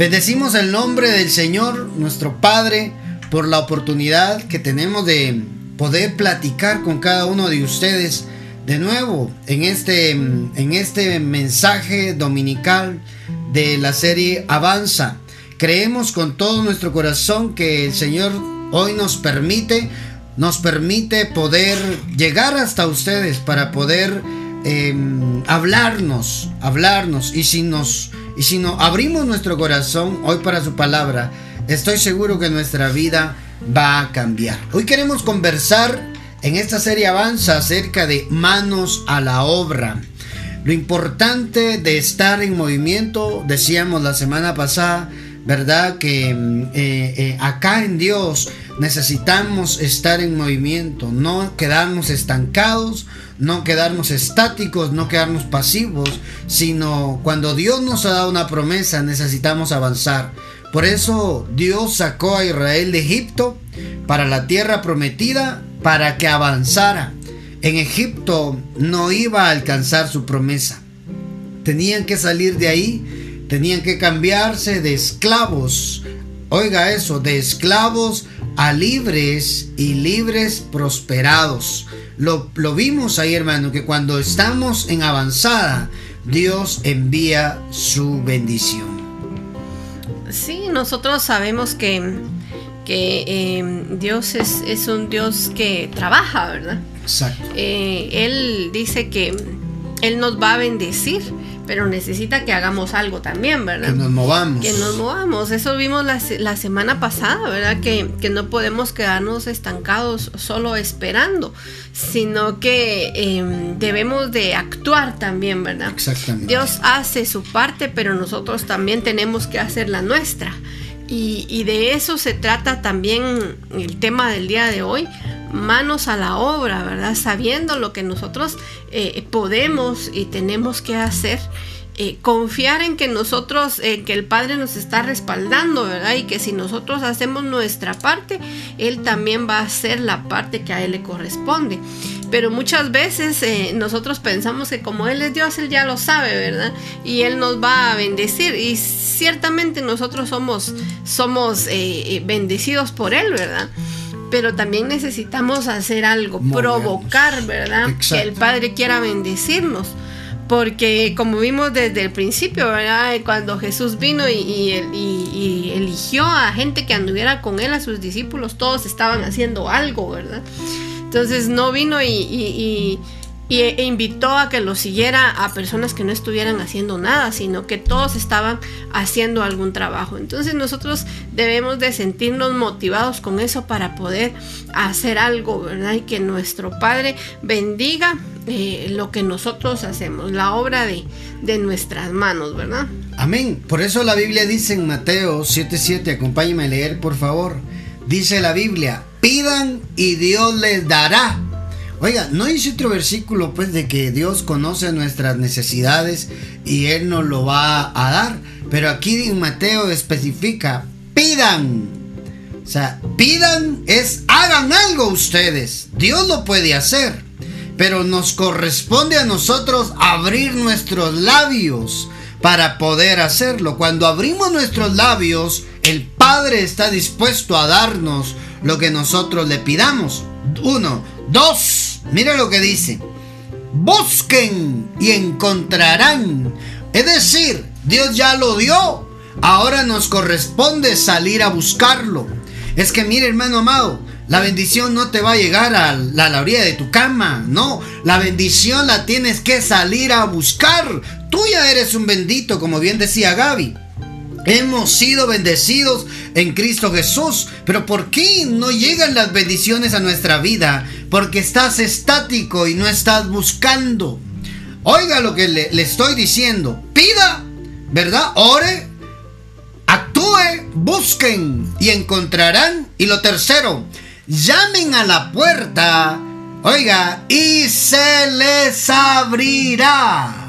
Bendecimos el nombre del Señor, nuestro Padre, por la oportunidad que tenemos de poder platicar con cada uno de ustedes de nuevo en este, en este mensaje dominical de la serie Avanza. Creemos con todo nuestro corazón que el Señor hoy nos permite, nos permite poder llegar hasta ustedes para poder em, hablarnos, hablarnos. Y si nos, y si no abrimos nuestro corazón hoy para su palabra, estoy seguro que nuestra vida va a cambiar. Hoy queremos conversar en esta serie Avanza acerca de manos a la obra. Lo importante de estar en movimiento, decíamos la semana pasada, ¿verdad? Que mm, eh, eh, acá en Dios necesitamos estar en movimiento, no quedarnos estancados, no quedarnos estáticos, no quedarnos pasivos, sino cuando Dios nos ha dado una promesa necesitamos avanzar. Por eso Dios sacó a Israel de Egipto para la tierra prometida para que avanzara. En Egipto no iba a alcanzar su promesa. Tenían que salir de ahí, tenían que cambiarse de esclavos. Oiga eso, de esclavos a libres y libres prosperados. Lo, lo vimos ahí, hermano, que cuando estamos en avanzada, Dios envía su bendición. Sí, nosotros sabemos que que em, Dios es, es, un Dios que trabaja, ¿verdad? Exacto. Eh, él dice que Él nos va a bendecir, pero necesita que hagamos algo también, ¿verdad? Que nos movamos. Que nos movamos. Eso vimos la, la semana pasada, ¿verdad? Que, que, no podemos quedarnos estancados solo esperando, sino que eh, debemos de actuar también, ¿verdad? Exactamente. Dios hace su parte, pero nosotros también tenemos que hacer la nuestra. Y, de eso se trata también el tema del día de hoy, manos a la obra, ¿verdad? Sabiendo lo que nosotros eh, podemos y tenemos que hacer. Eh, confiar en que nosotros, en que el Padre nos está respaldando, ¿verdad? Y que si nosotros hacemos nuestra parte, Él también va a hacer la parte que a Él le corresponde. Pero muchas veces eh, nosotros pensamos que como Él es Dios, Él ya lo sabe, ¿verdad? Y Él nos va a bendecir. Y ciertamente nosotros somos, somos eh, eh, bendecidos por Él, ¿verdad? Pero también necesitamos hacer algo, provocar, ¿verdad? Que el Padre quiera bendecirnos porque como vimos desde el principio, ¿verdad? Cuando Jesús vino y, y, eligió a gente que anduviera con él, a sus discípulos, todos estaban haciendo algo, ¿verdad? Entonces no vino y, e invitó a que lo siguiera a personas que no estuvieran haciendo nada, sino que todos estaban haciendo algún trabajo. Entonces nosotros debemos de sentirnos motivados con eso para poder hacer algo, ¿verdad? Y que nuestro Padre bendiga eh, lo que nosotros hacemos, la obra de, de nuestras manos, ¿verdad? Amén. Por eso la Biblia dice en Mateo 7:7, acompáñame a leer, por favor. Dice la Biblia, pidan y Dios les dará. Oiga, no dice otro versículo pues de que Dios conoce nuestras necesidades y Él nos lo va a dar. Pero aquí en Mateo especifica, pidan. O sea, pidan es hagan algo ustedes. Dios lo puede hacer. Pero nos corresponde a nosotros abrir nuestros labios para poder hacerlo. Cuando abrimos nuestros labios, el Padre está dispuesto a darnos lo que nosotros le pidamos. Uno. Dos. Mira lo que dice. Busquen y encontrarán. Es decir, Dios ya lo dio. Ahora nos corresponde salir a buscarlo. Es que mire hermano amado, la bendición no te va a llegar a la, a la, orilla de tu cama, no. La bendición la tienes que salir a buscar. Tú ya eres un bendito, como bien decía Gaby. Hemos sido bendecidos en Cristo Jesús. Pero ¿por qué no llegan las bendiciones a nuestra vida? Porque estás estático y no estás buscando. Oiga lo que le, estoy diciendo. Pida, ¿verdad? Ore, actúe, busquen y encontrarán. Y lo tercero, llamen a la puerta. Oiga, y se les abrirá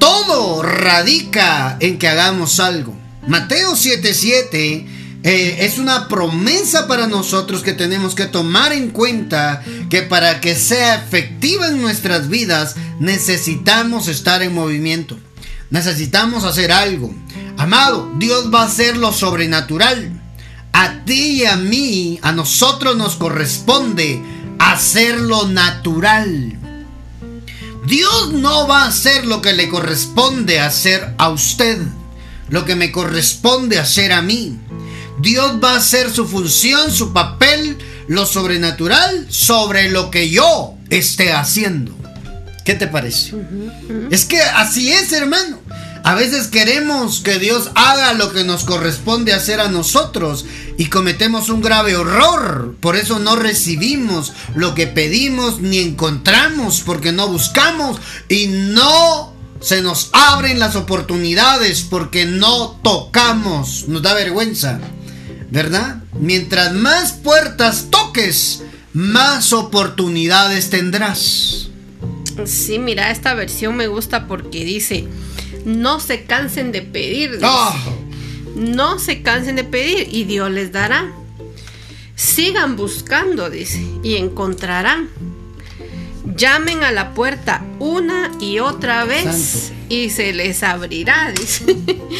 todo radica en que hagamos algo. Mateo 7:7 eh, es una promesa para nosotros que tenemos que tomar en cuenta que para que sea efectiva en nuestras vidas necesitamos estar en movimiento. Necesitamos hacer algo. Amado, Dios va a hacer lo sobrenatural. A ti y a mí, a nosotros nos corresponde hacer lo natural. Dios no va a hacer lo que le corresponde hacer a usted, lo que me corresponde hacer a mí. Dios va a hacer su función, su papel, lo sobrenatural sobre lo que yo esté haciendo. ¿Qué te parece? Es que así es, hermano. A veces queremos que Dios haga lo que nos corresponde hacer a nosotros y cometemos un grave horror. Por eso no recibimos lo que pedimos ni encontramos porque no buscamos y no se nos abren las oportunidades porque no tocamos. Nos da vergüenza, ¿verdad? Mientras más puertas toques, más oportunidades tendrás. Sí, mira, esta versión me gusta porque dice, no se cansen de pedir. Ah. No se cansen de pedir y Dios les dará. Sigan buscando, dice, y encontrarán. Llamen a la puerta una y otra vez y se les abrirá, dice.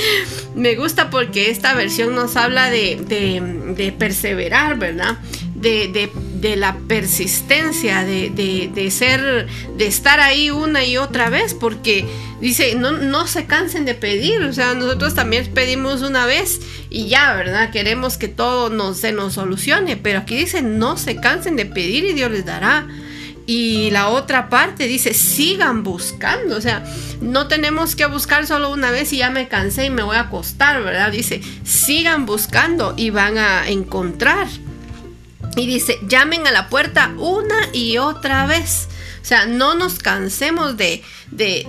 Me gusta porque esta versión nos habla de, perseverar, ¿verdad? De, de, la persistencia, de, ser, de estar ahí una y otra vez, porque dice, no, no se cansen de pedir, o sea, nosotros también pedimos una vez y ya, ¿verdad? Queremos que todo nos, se nos solucione, pero aquí dice, no se cansen de pedir y Dios les dará. Y la otra parte dice, sigan buscando, o sea, no tenemos que buscar solo una vez y ya me cansé y me voy a acostar, ¿verdad? Dice, sigan buscando y van a encontrar. Y dice, llamen a la puerta una y otra vez. O sea, no nos cansemos de,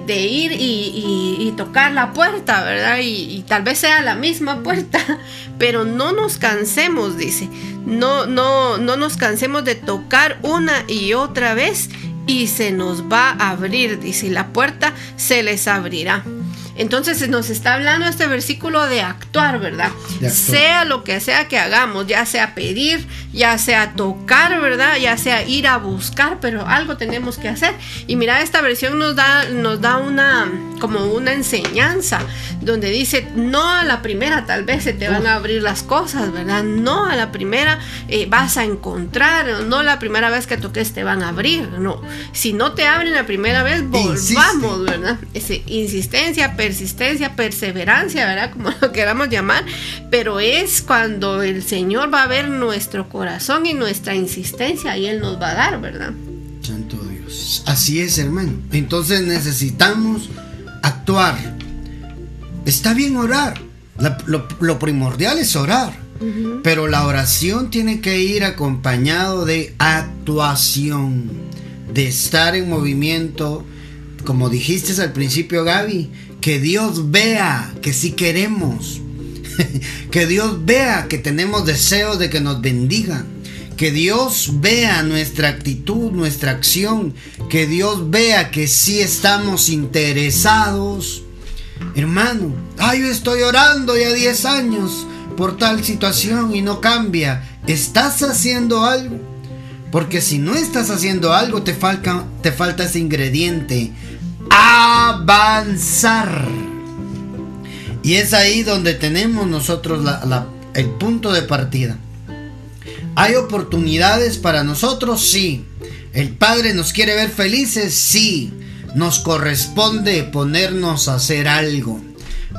ir y, tocar la puerta, ¿verdad? Y, tal vez sea la misma puerta, pero no nos cansemos, dice. No, no, no nos cansemos de tocar una y otra vez y se nos va a abrir, dice. La puerta se les abrirá. Entonces nos está hablando este versículo de actuar, ¿verdad? Sea lo que sea que hagamos, ya sea pedir, ya sea tocar, ¿verdad? Ya sea ir a buscar, pero algo tenemos que hacer. Y mira, esta versión nos da, nos da una, como una enseñanza, donde dice, no a la primera tal vez se te van a abrir las cosas, ¿verdad? No a la primera eh, vas a encontrar, no la primera vez que toques te van a abrir, no. Si no te abren la primera vez, volvamos, ¿verdad? Ese, insistencia, persistencia, perseverancia, ¿verdad? Como lo queramos llamar, pero es cuando el Señor va a ver nuestro corazón y nuestra insistencia y Él nos va a dar, ¿verdad? Santo Dios. Así es, hermano. Entonces necesitamos actuar. Está bien orar. lo, primordial es orar. Pero la oración tiene que ir acompañado de actuación, de estar en movimiento, como dijiste al principio, Gaby, que Dios vea que sí queremos. que Dios vea que tenemos deseos de que nos bendiga. Que Dios vea nuestra actitud, nuestra acción. Que Dios vea que sí estamos interesados. Hermano, ay, yo estoy orando ya 10 años por tal situación y no cambia. ¿Estás haciendo algo? Porque si no estás haciendo algo, te falta, te falta ese ingrediente avanzar. Y es ahí donde tenemos nosotros el punto de partida. ¿Hay oportunidades para nosotros? Sí. ¿El Padre nos quiere ver felices? Sí. Nos corresponde ponernos a hacer algo.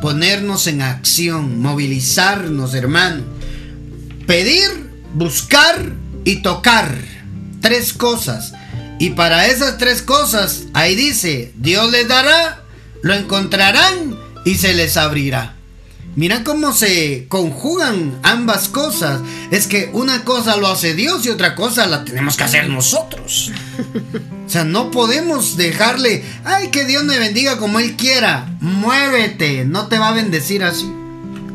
Ponernos en acción. Movilizarnos, hermano. Pedir, buscar y tocar. Tres cosas. Y para esas tres cosas, ahí dice, Dios les dará, lo encontrarán y se les abrirá. Mira cómo se conjugan ambas cosas. Es que una cosa lo hace Dios y otra cosa la tenemos que hacer nosotros. O sea, no podemos dejarle, ay, que Dios me bendiga como Él quiera. Muévete, no te va a bendecir así.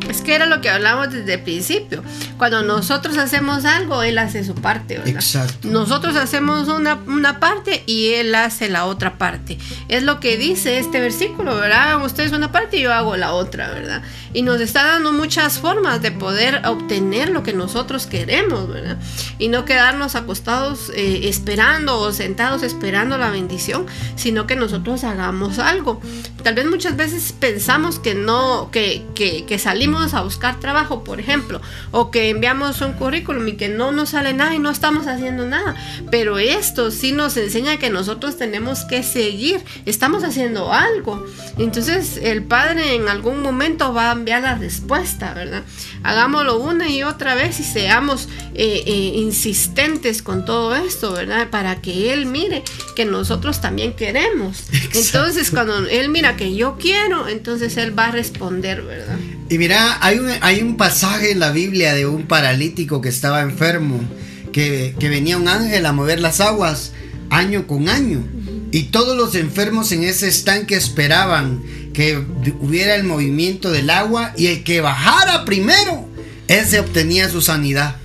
Es que era lo que hablamos desde el principio. Cuando nosotros hacemos algo, Él hace su parte, ¿verdad? Exacto. Nosotros hacemos una, una parte y Él hace la otra parte. Es lo que dice este versículo, ¿verdad? Ustedes una parte y yo hago la otra, ¿verdad? Y nos está dando muchas formas de poder obtener lo que nosotros queremos, ¿verdad? Y no quedarnos acostados eh, esperando o sentados esperando la bendición, sino que nosotros hagamos algo. Tal vez muchas veces pensamos que no, que, que, que salimos a buscar trabajo, por ejemplo, o que enviamos un currículum y que no nos sale nada y no estamos haciendo nada. Pero esto sí nos enseña que nosotros tenemos que seguir, estamos haciendo algo. Entonces el Padre en algún momento va a enviar la respuesta, ¿verdad? Hagámoslo una y otra vez y seamos eh, eh, insistentes con todo esto, ¿verdad? Para que Él mire que nosotros también queremos. Exacto. Entonces cuando Él mira que yo quiero, entonces Él va a responder, ¿verdad? Y mira, hay un, hay un pasaje en la Biblia de un paralítico que estaba enfermo, que, que venía un ángel a mover las aguas año con año. Y todos los enfermos en ese estanque esperaban que hubiera el movimiento del agua y el que bajara primero, ese obtenía su sanidad.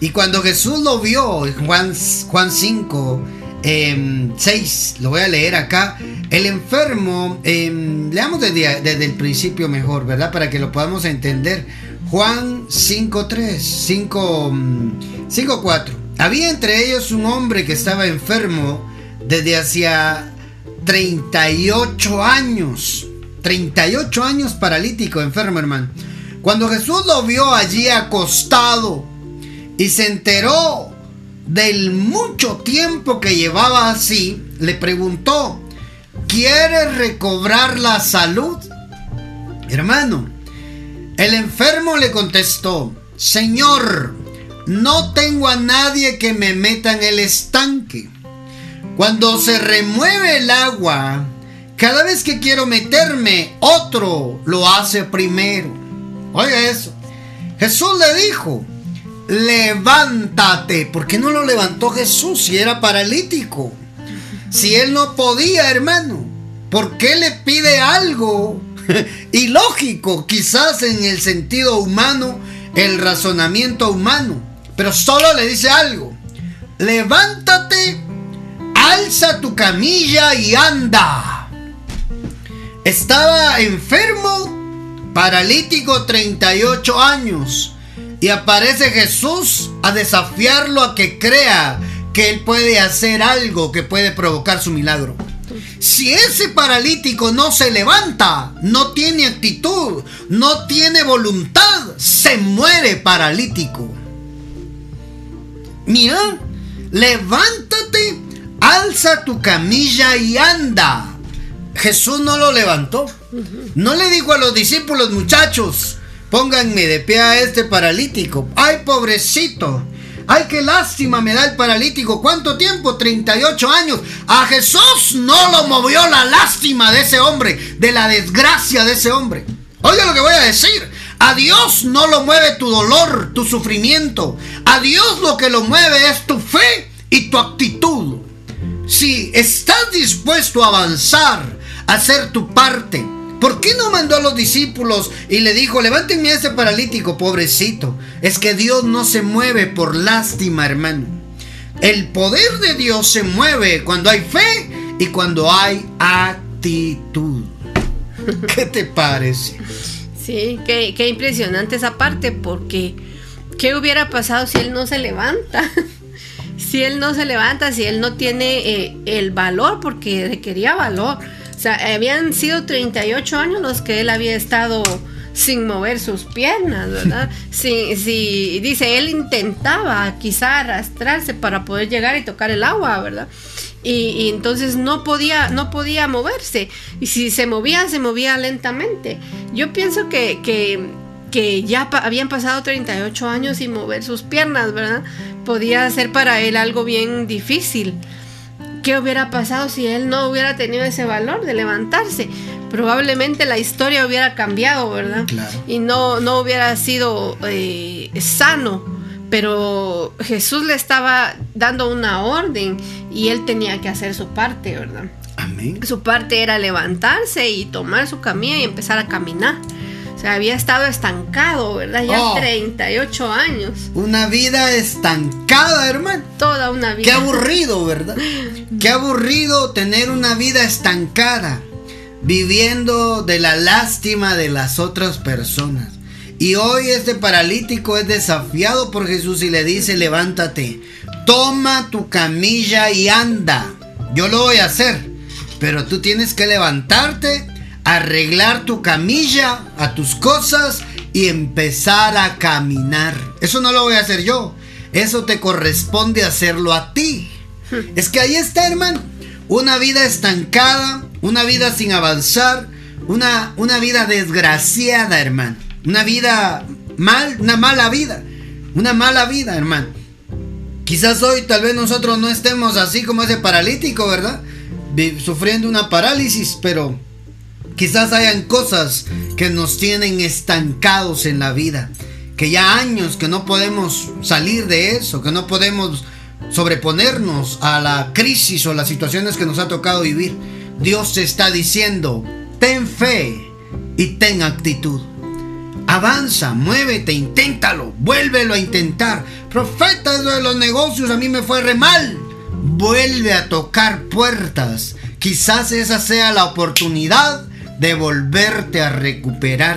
Y cuando Jesús lo vio, Juan, Juan 5, eh, 6, lo voy a leer acá, el enfermo, eh, leamos desde, desde, el principio mejor, ¿verdad? Para que lo podamos entender. Juan 5, 3, 5, 5, 4. Había entre ellos un hombre que estaba enfermo desde hacía 38 años. 38 años paralítico, enfermo, hermano. Cuando Jesús lo vio allí acostado y se enteró del mucho tiempo que llevaba así, le preguntó, ¿quieres recobrar la salud? Hermano, el enfermo le contestó, Señor, no tengo a nadie que me meta en el estanque. Cuando se remueve el agua, cada vez que quiero meterme, otro lo hace primero. Oiga eso. Jesús le dijo, levántate. ¿Por qué no lo levantó Jesús si era paralítico? Si él no podía, hermano. ¿Por qué le pide algo ilógico? Quizás en el sentido humano, el razonamiento humano. Pero solo le dice algo. Levántate, alza tu camilla y anda. Estaba enfermo, paralítico 38 años. Y aparece Jesús a desafiarlo a que crea que él puede hacer algo que puede provocar su milagro. Si ese paralítico no se levanta, no tiene actitud, no tiene voluntad, se muere paralítico. Mira, levántate, alza tu camilla y anda. Jesús no lo levantó. No le dijo a los discípulos, muchachos, pónganme de pie a este paralítico. Ay, pobrecito. Ay, qué lástima me da el paralítico. ¿Cuánto tiempo? 38 años. A Jesús no lo movió la lástima de ese hombre, de la desgracia de ese hombre. Oiga lo que voy a decir. A Dios no lo mueve tu dolor, tu sufrimiento. A Dios lo que lo mueve es tu fe y tu actitud. Si estás dispuesto a avanzar, a hacer tu parte, ¿Por qué no mandó a los discípulos y le dijo, levántenme a ese paralítico, pobrecito? Es que Dios no se mueve por lástima, hermano. El poder de Dios se mueve cuando hay fe y cuando hay actitud. ¿Qué te parece? Sí, qué, impresionante esa parte, porque ¿qué hubiera pasado si él no se levanta? si él no se levanta, si él no tiene eh, el valor, porque requería valor sea, habían sido 38 años los que él había estado sin mover sus piernas, ¿verdad? Sí, dice, él intentaba quizá arrastrarse para poder llegar y tocar el agua, ¿verdad? Y, y, entonces no podía, no podía moverse. Y si se movía, se movía lentamente. Yo pienso que, que, que ya pa habían pasado 38 años sin mover sus piernas, ¿verdad? Podía ser para él algo bien difícil. ¿Qué hubiera pasado si él no hubiera tenido ese valor de levantarse? Probablemente la historia hubiera cambiado, ¿verdad? Claro. Y no, no hubiera sido eh, sano. Pero Jesús le estaba dando una orden y él tenía que hacer su parte, ¿verdad? Amén. Su parte era levantarse y tomar su camilla y empezar a caminar. O sea, había estado estancado, ¿verdad? Ya Oh. 38 años. Una vida estancada, hermano. Toda una vida. Qué aburrido, ¿verdad? Qué aburrido tener una vida estancada, viviendo de la lástima de las otras personas. Y hoy este paralítico es desafiado por Jesús y le dice, levántate, toma tu camilla y anda. Yo lo voy a hacer, pero tú tienes que levantarte, arreglar tu camilla, a tus cosas y empezar a caminar. Eso no lo voy a hacer yo. Eso te corresponde hacerlo a ti. Es que ahí está, hermano. Una vida estancada, una vida sin avanzar, una, una vida desgraciada, hermano. Una vida mal, una mala vida. Una mala vida, hermano. Quizás hoy tal vez nosotros no estemos así como ese paralítico, ¿verdad? Sufriendo una parálisis, pero quizás hayan cosas que nos tienen estancados en la vida. Que ya años que no podemos salir de eso, que no podemos sobreponernos a la crisis o las situaciones que nos ha tocado vivir. Dios te está diciendo, ten fe y ten actitud. Avanza, muévete, inténtalo, vuélvelo a intentar. Profeta de los negocios, a mí me fue re mal. Vuelve a tocar puertas. Quizás esa sea la oportunidad de volverte a recuperar.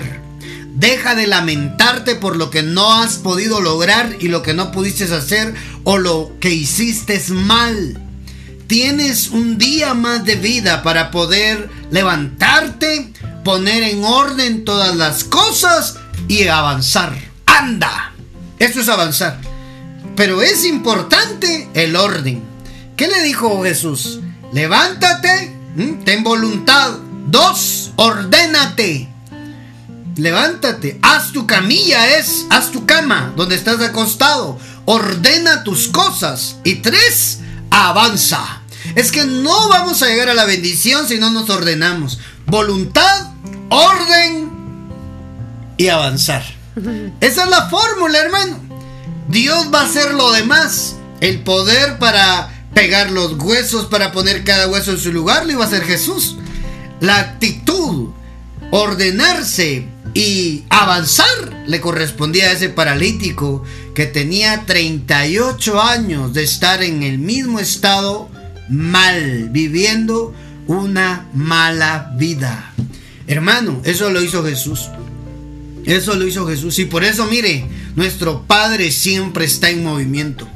Deja de lamentarte por lo que no has podido lograr y lo que no pudiste hacer o lo que hiciste mal. Tienes un día más de vida para poder levantarte, poner en orden todas las cosas y avanzar. Anda. Eso es avanzar. Pero es importante el orden. ¿Qué le dijo Jesús? Levántate, ¿m? ten voluntad. Dos, ordénate. Levántate, haz tu camilla, es, haz tu cama donde estás acostado, ordena tus cosas. Y tres, avanza. Es que no vamos a llegar a la bendición si no nos ordenamos. Voluntad, orden y avanzar. Esa es la fórmula, hermano. Dios va a hacer lo demás. El poder para pegar los huesos, para poner cada hueso en su lugar, lo iba a hacer Jesús. La actitud, ordenarse y avanzar le correspondía a ese paralítico que tenía 38 años de estar en el mismo estado mal, viviendo una mala vida. Hermano, eso lo hizo Jesús. Eso lo hizo Jesús. Y por eso, mire, nuestro Padre siempre está en movimiento.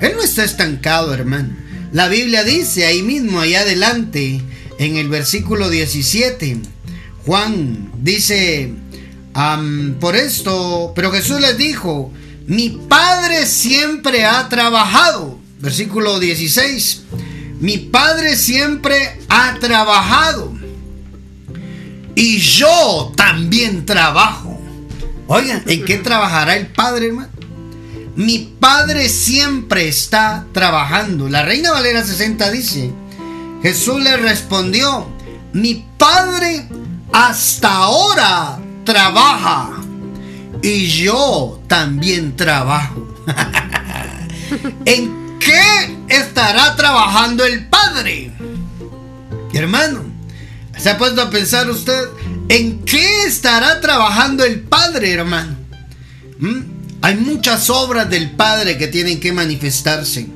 Él no está estancado, hermano. La Biblia dice ahí mismo, allá adelante, en el versículo 17, Juan dice, por esto, pero Jesús les dijo, mi Padre siempre ha trabajado. Versículo 16, mi Padre siempre ha trabajado. Y yo también trabajo. Oigan, ¿en qué trabajará el Padre, hermano? Mi Padre siempre está trabajando. La Reina Valera 60 dice, Jesús le respondió, mi Padre hasta ahora trabaja y yo también trabajo. ¿En qué estará trabajando el Padre? Hermano, ¿se ha puesto a pensar usted en qué estará trabajando el Padre, hermano? ¿Mm? Hay muchas obras del Padre que tienen que manifestarse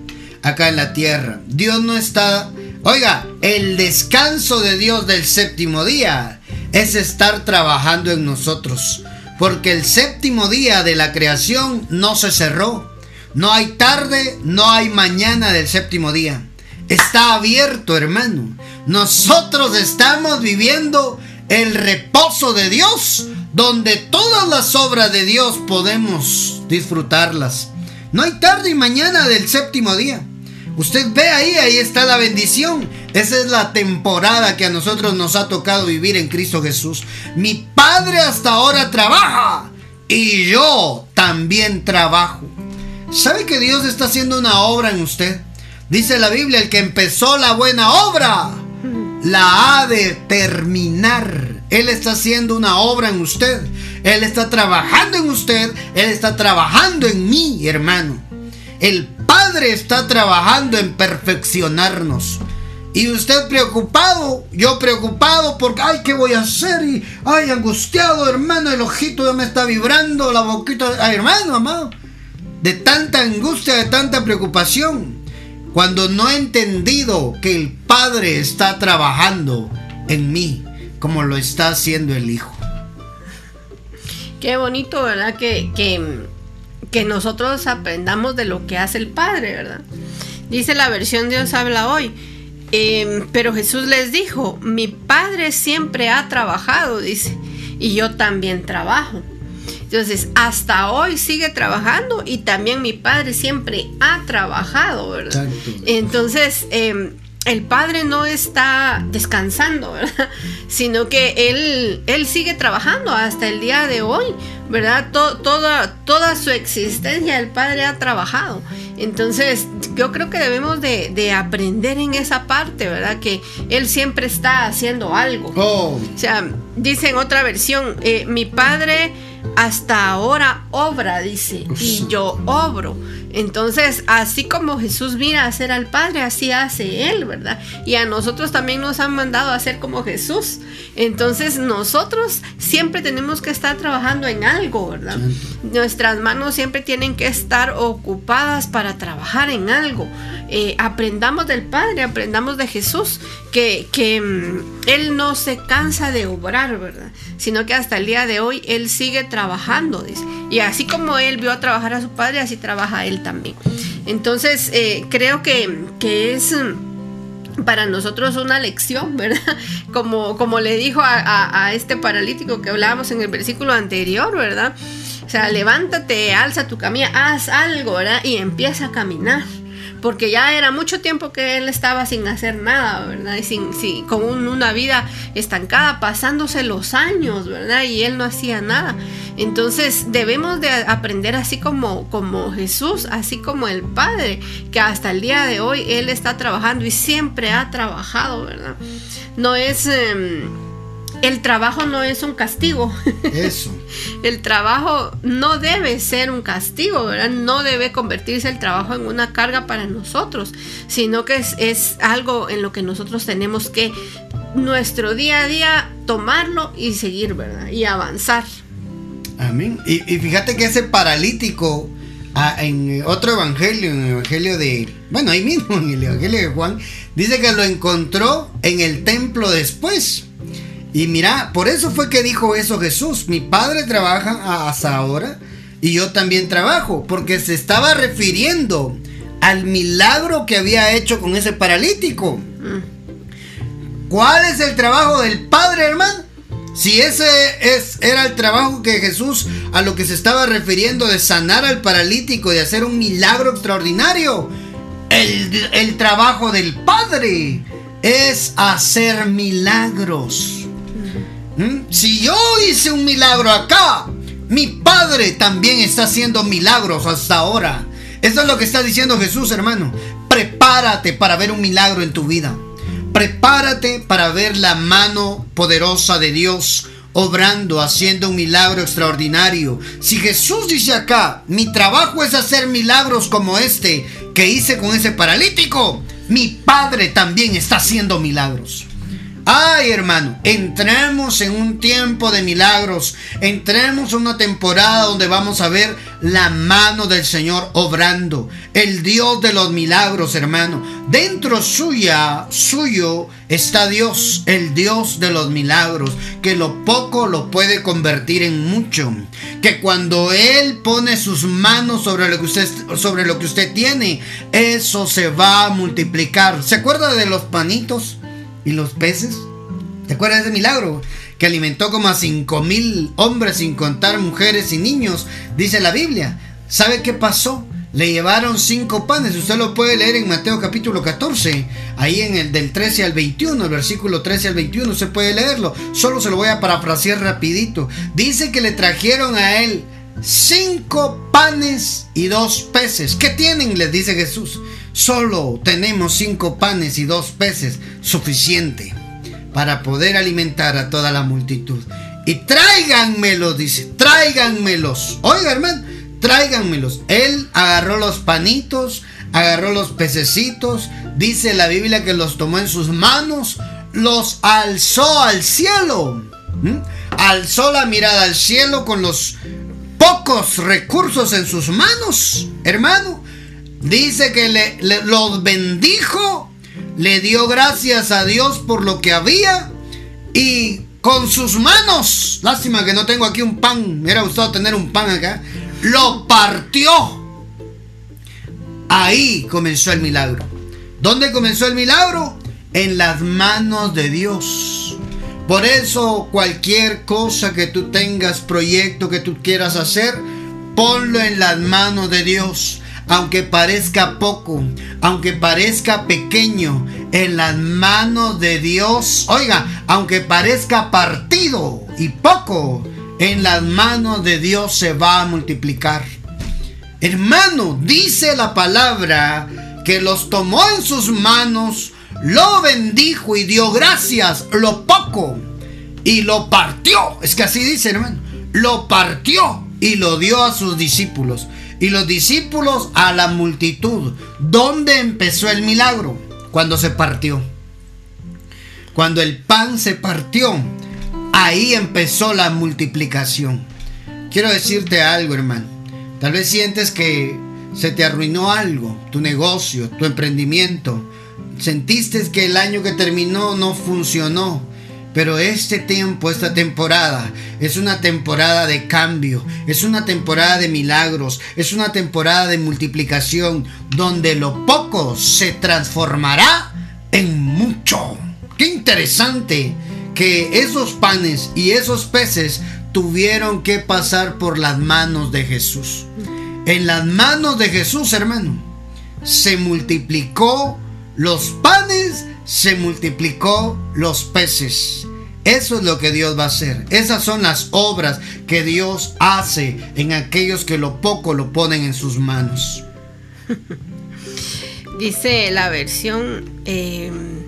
acá en la tierra. Dios no está... Oiga, el descanso de Dios del séptimo día es estar trabajando en nosotros. Porque el séptimo día de la creación no se cerró. No hay tarde, no hay mañana del séptimo día. Está abierto, hermano. Nosotros estamos viviendo el reposo de Dios, donde todas las obras de Dios podemos disfrutarlas. No hay tarde y mañana del séptimo día. Usted ve ahí, ahí está la bendición. Esa es la temporada que a nosotros nos ha tocado vivir en Cristo Jesús. Mi Padre hasta ahora trabaja y yo también trabajo. ¿Sabe que Dios está haciendo una obra en usted? Dice la Biblia, el que empezó la buena obra, la ha de terminar. Él está haciendo una obra en usted. Él está trabajando en usted. Él está trabajando en mí, hermano. El Padre está trabajando en perfeccionarnos. Y usted preocupado, yo preocupado porque, ay, ¿qué voy a hacer? Y, ay, angustiado, hermano, el ojito ya me está vibrando, la boquita, hermano, amado. De tanta angustia, de tanta preocupación. Cuando no he entendido que el Padre está trabajando en mí, como lo está haciendo el Hijo. Qué bonito, ¿verdad? Que, que nosotros aprendamos de lo que hace el Padre, ¿verdad? Dice la versión Dios habla hoy Em, pero Jesús les dijo, mi padre siempre ha trabajado, dice, y yo también trabajo. Entonces, hasta hoy sigue trabajando y también mi padre siempre ha trabajado, ¿verdad? Entonces, em, el padre no está descansando, ¿verdad? Sino que él, él sigue trabajando hasta el día de hoy, ¿verdad? toda, toda su existencia el padre ha trabajado. Entonces, yo creo que debemos de, aprender en esa parte, ¿verdad? Que Él siempre está haciendo algo. Oh. O sea, dice en otra versión, eh, mi padre hasta ahora obra, dice, y yo obro. Entonces, así como Jesús mira a hacer al Padre, así hace Él, ¿verdad? Y a nosotros también nos han mandado a hacer como Jesús. Entonces, nosotros siempre tenemos que estar trabajando en algo, ¿verdad? Nuestras manos siempre tienen que estar ocupadas para trabajar en algo. Eh, aprendamos del Padre, aprendamos de Jesús, que, que mm, Él no se cansa de obrar, ¿verdad? Sino que hasta el día de hoy Él sigue trabajando, dice. Y así como Él vio a trabajar a su Padre, así trabaja Él también. Entonces, eh, creo que, que es mm, para nosotros una lección, ¿verdad? Como, como le dijo a, este paralítico que hablábamos en el versículo anterior, ¿verdad? O sea, levántate, alza tu camilla, haz algo, ¿verdad? Y empieza a caminar porque ya era mucho tiempo que él estaba sin hacer nada, ¿verdad? Y sin, con una vida estancada, pasándose los años, ¿verdad? Y él no hacía nada. Entonces debemos de aprender así como, como Jesús, así como el Padre, que hasta el día de hoy él está trabajando y siempre ha trabajado, ¿verdad? No es... Em, el trabajo no es un castigo. Eso. el trabajo no debe ser un castigo, ¿verdad? No debe convertirse el trabajo en una carga para nosotros, sino que es, algo en lo que nosotros tenemos que nuestro día a día tomarlo y seguir, ¿verdad? Y avanzar. Amén. Y, fíjate que ese paralítico ah, en otro evangelio, en el evangelio de, bueno, ahí mismo, en el evangelio de Juan, dice que lo encontró en el templo después. Y mira, por eso fue que dijo eso Jesús. Mi padre trabaja hasta ahora y yo también trabajo, porque se estaba refiriendo al milagro que había hecho con ese paralítico. ¿Cuál es el trabajo del Padre, hermano? Si ese es, era el trabajo que Jesús a lo que se estaba refiriendo de sanar al paralítico, de hacer un milagro extraordinario, el, el trabajo del Padre es hacer milagros. ¿Mm? Si yo hice un milagro acá, mi Padre también está haciendo milagros hasta ahora. Eso es lo que está diciendo Jesús, hermano. Prepárate para ver un milagro en tu vida. Prepárate para ver la mano poderosa de Dios obrando, haciendo un milagro extraordinario. Si Jesús dice acá, mi trabajo es hacer milagros como este que hice con ese paralítico, mi Padre también está haciendo milagros. Ay, hermano, entremos en un tiempo de milagros. Entremos en una temporada donde vamos a ver la mano del Señor obrando. El Dios de los milagros, hermano. Dentro suya, suyo, está Dios, el Dios de los milagros, que lo poco lo puede convertir en mucho. Que cuando Él pone sus manos sobre lo que usted, sobre lo que usted tiene, eso se va a multiplicar. ¿Se acuerda de los panitos? ¿Y los peces? ¿Te acuerdas de ese milagro? Que alimentó como a cinco mil hombres sin contar mujeres y niños, dice la Biblia. ¿Sabe qué pasó? Le llevaron cinco panes. Usted lo puede leer en Mateo capítulo 14. Ahí en el del 13 al 21, el versículo 13 al 21, se puede leerlo. Solo se lo voy a parafrasear rapidito. Dice que le trajeron a él cinco panes y dos peces. ¿Qué tienen? Les dice Jesús. Solo tenemos cinco panes y dos peces, suficiente para poder alimentar a toda la multitud. Y tráiganmelos, dice, tráiganmelos. Oiga, hermano, tráiganmelos. Él agarró los panitos, agarró los pececitos, dice la Biblia que los tomó en sus manos, los alzó al cielo. Alzó la mirada al cielo con los pocos recursos en sus manos, hermano. Dice que le, los bendijo, le dio gracias a Dios por lo que había y con sus manos, lástima que no tengo aquí un pan, me hubiera gustado tener un pan acá, lo partió. Ahí comenzó el milagro. ¿Dónde comenzó el milagro? En las manos de Dios. Por eso cualquier cosa que tú tengas, proyecto que tú quieras hacer, ponlo en las manos de Dios aunque parezca poco, aunque parezca pequeño, en las manos de Dios, oiga, aunque parezca partido y poco, en las manos de Dios se va a multiplicar. Hermano, dice la palabra que los tomó en sus manos, lo bendijo y dio gracias, lo poco, y lo partió. Es que así dice, hermano. Lo partió y lo dio a sus discípulos y los discípulos a la multitud. ¿Dónde empezó el milagro? Cuando se partió. Cuando el pan se partió, ahí empezó la multiplicación. Quiero decirte algo, hermano. Tal vez sientes que se te arruinó algo, tu negocio, tu emprendimiento. Sentiste que el año que terminó no funcionó. Pero este tiempo, esta temporada, es una temporada de cambio, es una temporada de milagros, es una temporada de multiplicación, donde lo poco se transformará en mucho. Qué interesante que esos panes y esos peces tuvieron que pasar por las manos de Jesús. En las manos de Jesús, hermano, se multiplicó los panes se multiplicó los peces. Eso es lo que Dios va a hacer. Esas son las obras que Dios hace en aquellos que lo poco lo ponen en sus manos. Dice la versión, em,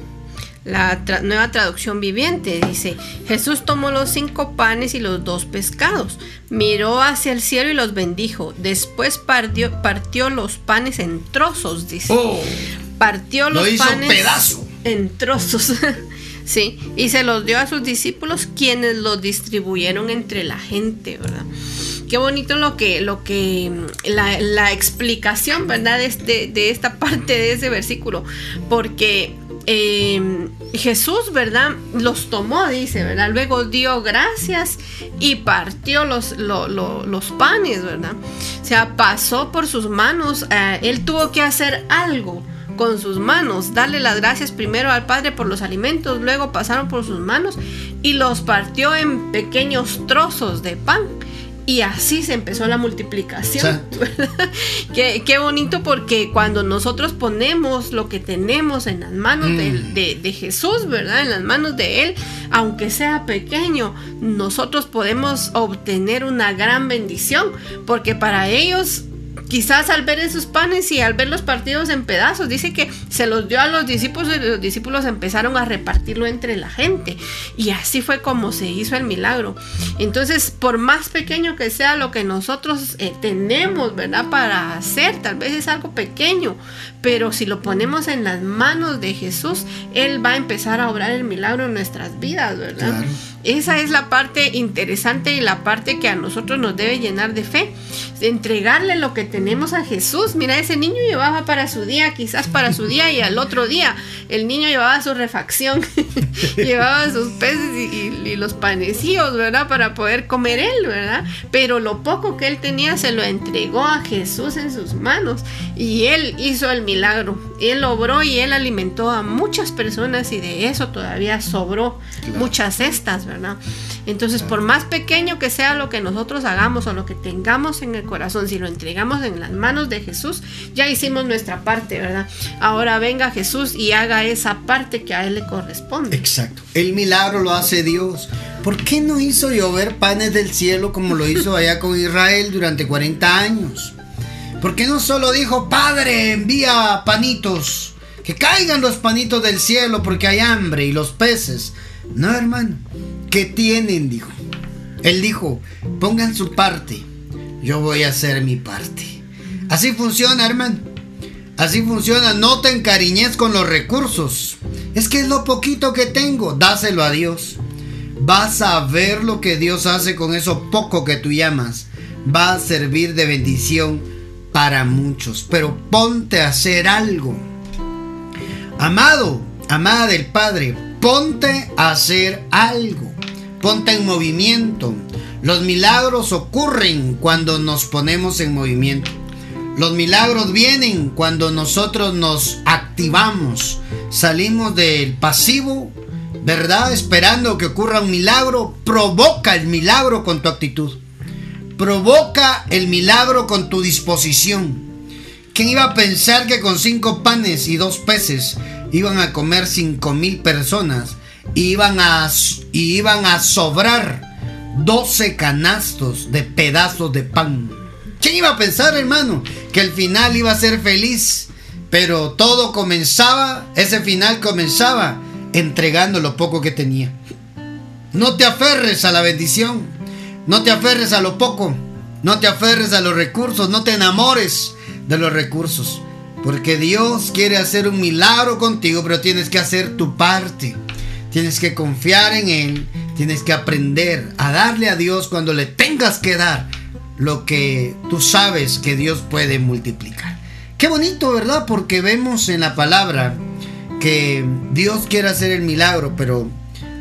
la nueva traducción viviente, dice, Jesús tomó los cinco panes y los dos pescados, miró hacia el cielo y los bendijo, después partió, partió los panes en trozos, dice. Oh, partió los lo hizo panes pedazo en trozos. sí, y se los dio a sus discípulos quienes los distribuyeron entre la gente, ¿verdad? Qué bonito lo que, lo que, la, explicación, ¿verdad? De, este, de esta parte de ese versículo, porque em, Jesús, ¿verdad? Los tomó, dice, ¿verdad? Luego dio gracias y partió los, los panes, ¿verdad? O sea, pasó por sus manos, eh, él tuvo que hacer algo con sus manos, darle las gracias primero al Padre por los alimentos, luego pasaron por sus manos y los partió en pequeños trozos de pan. Y así se empezó la multiplicación. qué, qué, bonito porque cuando nosotros ponemos lo que tenemos en las manos mm. de, de, Jesús, ¿verdad? En las manos de Él, aunque sea pequeño, nosotros podemos obtener una gran bendición. Porque para ellos quizás al ver esos panes y al ver los partidos en pedazos, dice que se los dio a los discípulos y los discípulos empezaron a repartirlo entre la gente. Y así fue como se hizo el milagro. Entonces, por más pequeño que sea lo que nosotros eh, tenemos, ¿verdad? Para hacer, tal vez es algo pequeño, pero si lo ponemos en las manos de Jesús, Él va a empezar a obrar el milagro en nuestras vidas, ¿verdad? Esa es la parte interesante y la parte que a nosotros nos debe llenar de fe. Entregarle lo que tenemos a Jesús. Mira, ese niño llevaba para su día, quizás para su día y al otro día. El niño llevaba su refacción, llevaba sus peces y, los panecillos, ¿verdad? Para poder comer él, ¿verdad? Pero lo poco que él tenía se lo entregó a Jesús en sus manos y él hizo el milagro. Él obró y él alimentó a muchas personas y de eso todavía sobró muchas cestas, ¿verdad? Entonces, por más pequeño que sea lo que nosotros hagamos o lo que tengamos en el corazón, si lo entregamos en las manos de Jesús, ya hicimos nuestra parte, ¿verdad? Ahora venga Jesús y haga esa parte que a Él le corresponde. Exacto. El milagro lo hace Dios. ¿Por qué no hizo llover panes del cielo como lo hizo allá con Israel durante 40 años? ¿Por qué no solo dijo, Padre, envía panitos? Que caigan los panitos del cielo porque hay hambre y los peces. No, hermano. ¿Qué tienen? Dijo. Él dijo, pongan su parte. Yo voy a hacer mi parte. Así funciona, hermano. Así funciona, no te encariñes con los recursos. Es que es lo poquito que tengo, dáselo a Dios. Vas a ver lo que Dios hace con eso poco que tú llamas. Va a servir de bendición para muchos. Pero ponte a hacer algo. Amado, amada del Padre, ponte a hacer algo. Ponte en movimiento. Los milagros ocurren cuando nos ponemos en movimiento. Los milagros vienen cuando nosotros nos activamos, salimos del pasivo, ¿verdad? Esperando que ocurra un milagro, provoca el milagro con tu actitud. Provoca el milagro con tu disposición. ¿Quién iba a pensar que con cinco panes y dos peces iban a comer cinco mil personas iban a, y iban a sobrar 12 canastos de pedazos de pan? ¿Quién iba a pensar, hermano, que el final iba a ser feliz? Pero todo comenzaba, ese final comenzaba entregando lo poco que tenía. No te aferres a la bendición, no te aferres a lo poco, no te aferres a los recursos, no te enamores de los recursos. Porque Dios quiere hacer un milagro contigo, pero tienes que hacer tu parte. Tienes que confiar en Él, tienes que aprender a darle a Dios cuando le tengas que dar lo que tú sabes que Dios puede multiplicar. Qué bonito, ¿verdad? Porque vemos en la palabra que Dios quiere hacer el milagro, pero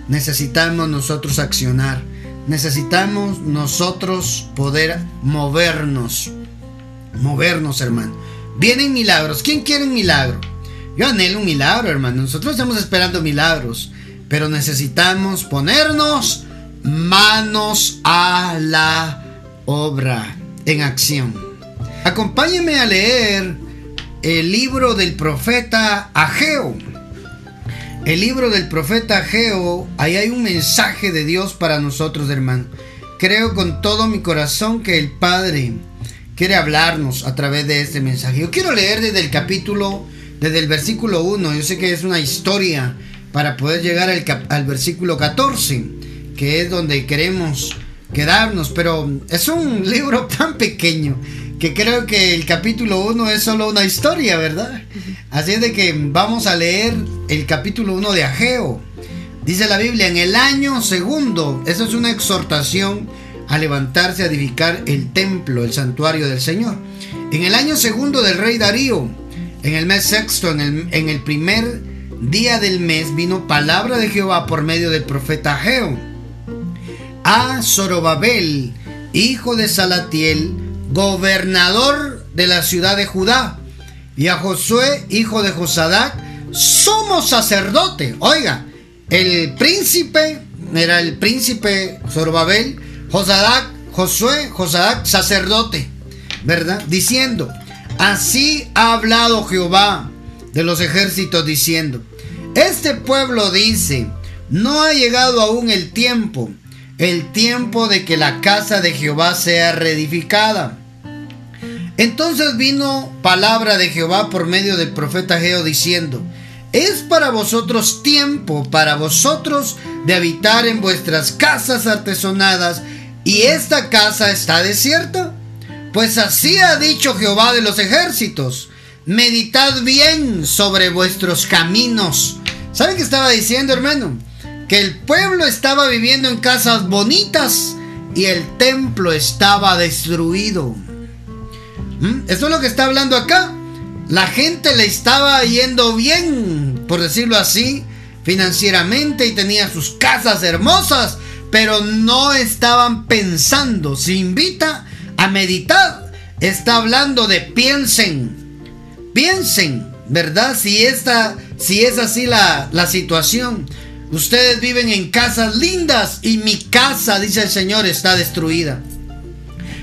necesitamos nosotros accionar. Necesitamos nosotros poder movernos. Movernos, hermano. Vienen milagros. ¿Quién quiere un milagro? Yo anhelo un milagro, hermano. Nosotros estamos esperando milagros. Pero necesitamos ponernos manos a la obra, en acción. Acompáñeme a leer el libro del profeta Ageo. El libro del profeta Ageo, ahí hay un mensaje de Dios para nosotros, hermano. Creo con todo mi corazón que el Padre quiere hablarnos a través de este mensaje. Yo quiero leer desde el capítulo, desde el versículo 1. Yo sé que es una historia para poder llegar al, al versículo 14, que es donde queremos quedarnos, pero es un libro tan pequeño que creo que el capítulo 1 es solo una historia, ¿verdad? Así es de que vamos a leer el capítulo 1 de Ageo. Dice la Biblia, en el año segundo, eso es una exhortación a levantarse a edificar el templo, el santuario del Señor. En el año segundo del rey Darío, en el mes sexto, en el, en el primer día del mes, vino palabra de Jehová por medio del profeta Ageo a Zorobabel, hijo de Salatiel, gobernador de la ciudad de Judá, y a Josué, hijo de Josadac, somos sacerdote. Oiga, el príncipe era el príncipe Zorobabel, Josadac, Josué, Josadac, sacerdote, ¿verdad? Diciendo, así ha hablado Jehová de los ejércitos diciendo, este pueblo dice, no ha llegado aún el tiempo el tiempo de que la casa de Jehová sea reedificada. Entonces vino palabra de Jehová por medio del profeta Geo diciendo, es para vosotros tiempo, para vosotros de habitar en vuestras casas artesonadas, y esta casa está desierta. Pues así ha dicho Jehová de los ejércitos, meditad bien sobre vuestros caminos. ¿Saben qué estaba diciendo, hermano? que el pueblo estaba viviendo en casas bonitas y el templo estaba destruido. ¿Mm? Eso es lo que está hablando acá. La gente le estaba yendo bien, por decirlo así, financieramente y tenía sus casas hermosas, pero no estaban pensando. Se invita a meditar. Está hablando de piensen. Piensen, ¿verdad? Si, esta, si es así la, la situación. Ustedes viven en casas lindas y mi casa, dice el Señor, está destruida.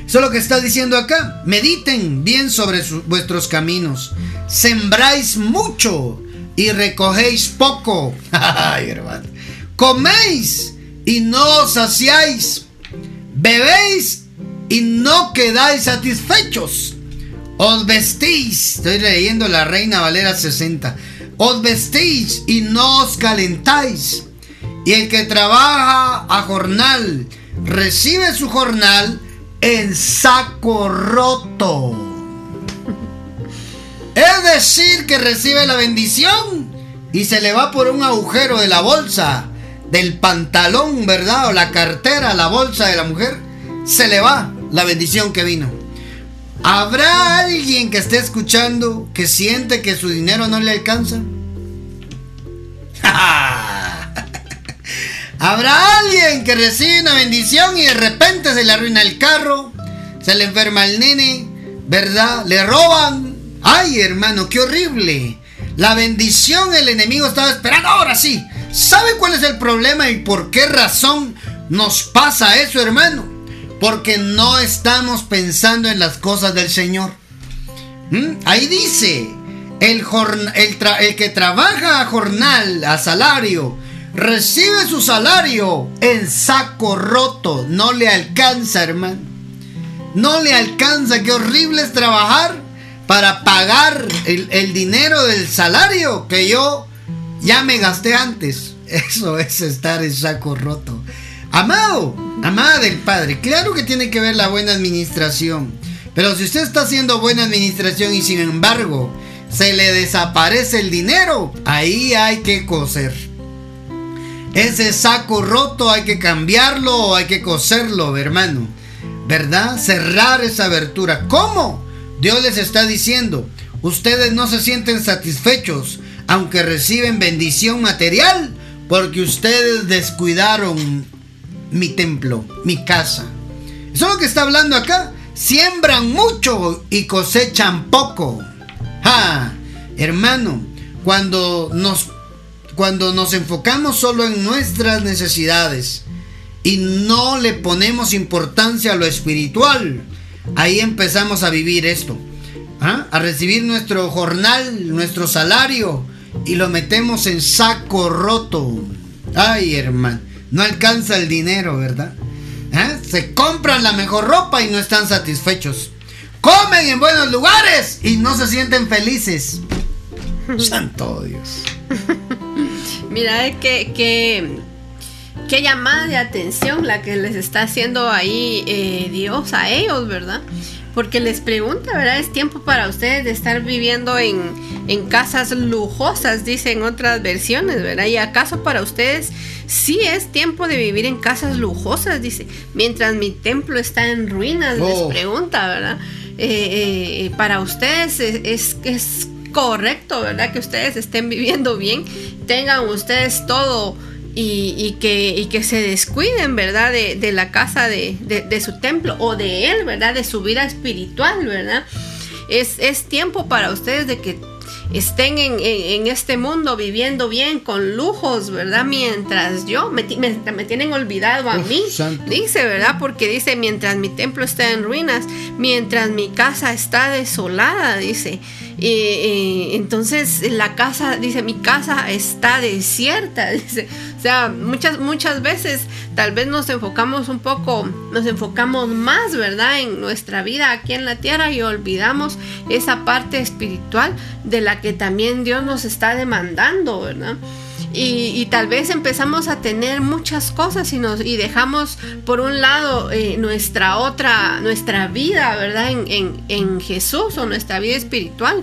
Eso es lo que está diciendo acá. Mediten bien sobre vuestros caminos. Sembráis mucho y recogéis poco. Coméis y no os saciáis. Bebéis y no quedáis satisfechos. Os vestís. Estoy leyendo la Reina Valera 60 os vestís y no os calentáis. Y el que trabaja a jornal recibe su jornal en saco roto. Es decir, que recibe la bendición y se le va por un agujero de la bolsa, del pantalón, ¿verdad? O la cartera, la bolsa de la mujer. Se le va la bendición que vino. ¿Habrá alguien que esté escuchando que siente que su dinero no le alcanza? ¿Habrá alguien que recibe una bendición y de repente se le arruina el carro? Se le enferma el nene, ¿verdad? Le roban. Ay, hermano, qué horrible. La bendición el enemigo estaba esperando ahora sí. ¿Sabe cuál es el problema y por qué razón nos pasa eso, hermano? Porque no estamos pensando en las cosas del Señor. ¿Mm? Ahí dice, el, el que trabaja a jornal, a salario, recibe su salario en saco roto. No le alcanza, hermano. No le alcanza. Qué horrible es trabajar para pagar el, dinero del salario que yo ya me gasté antes. Eso es estar en saco roto. Amado, amada del Padre, claro que tiene que ver la buena administración. Pero si usted está haciendo buena administración y sin embargo se le desaparece el dinero, ahí hay que coser. Ese saco roto hay que cambiarlo o hay que coserlo, hermano. ¿Verdad? Cerrar esa abertura. ¿Cómo? Dios les está diciendo, ustedes no se sienten satisfechos aunque reciben bendición material porque ustedes descuidaron mi templo, mi casa. Eso es lo que está hablando acá. Siembran mucho y cosechan poco. ¡Ja! Hermano, cuando nos, cuando nos enfocamos solo en nuestras necesidades y no le ponemos importancia a lo espiritual, ahí empezamos a vivir esto. ¿ah? A recibir nuestro jornal, nuestro salario y lo metemos en saco roto. Ay, hermano, no alcanza el dinero, ¿verdad? ¿Eh? Se compran la mejor ropa y no están satisfechos. Comen en buenos lugares y no se sienten felices. Santo Dios. Mira, que, que, qué llamada de atención la que les está haciendo ahí eh, Dios a ellos, ¿verdad? Porque les pregunta, ¿verdad? Es tiempo para ustedes de estar viviendo en, en casas lujosas, dicen otras versiones, ¿verdad? Y acaso para ustedes sí es tiempo de vivir en casas lujosas, dice, mientras mi templo está en ruinas, les oh. pregunta, ¿verdad? Eh, eh, para ustedes es, es, correcto, ¿verdad? Que ustedes estén viviendo bien, tengan ustedes todo y, que, que, se descuiden, ¿verdad? De, la casa de, de, su templo o de él, ¿verdad? De su vida espiritual, ¿verdad? Es, es tiempo para ustedes de que estén en, este mundo viviendo bien, con lujos, ¿verdad? Mientras yo, me, tienen olvidado a mí, dice, ¿verdad? Porque dice, mientras mi templo está en ruinas, mientras mi casa está desolada, dice. Y, entonces la casa, dice, mi casa está desierta, dice. O sea, muchas, muchas veces tal vez nos enfocamos un poco, nos enfocamos más, ¿verdad? En nuestra vida aquí en la tierra y olvidamos esa parte espiritual de la que también Dios nos está demandando, ¿verdad? Y, tal vez empezamos a tener muchas cosas y, nos, y dejamos por un lado eh, nuestra otra, nuestra vida, ¿verdad? En, en, Jesús o nuestra vida espiritual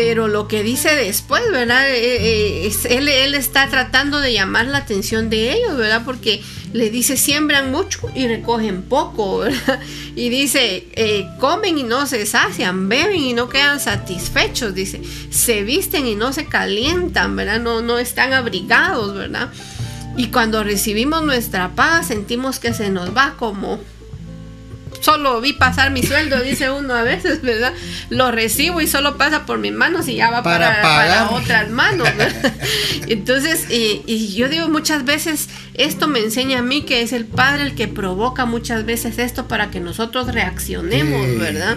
pero lo que dice después, ¿verdad? Eh, eh, él, está tratando de llamar la atención de ellos, ¿verdad? Porque le dice, siembran mucho y recogen poco, ¿verdad? Y dice, eh, comen y no se sacian, beben y no quedan satisfechos, dice, se visten y no se calientan, ¿verdad? No, no están abrigados, ¿verdad? Y cuando recibimos nuestra paz, sentimos que se nos va como solo vi pasar mi sueldo, dice uno a veces, ¿verdad? Lo recibo y solo pasa por mis manos y ya va para, para, otras manos, ¿verdad? Entonces, y, yo digo muchas veces, esto me enseña a mí que es el Padre el que provoca muchas veces esto para que nosotros reaccionemos, ¿verdad?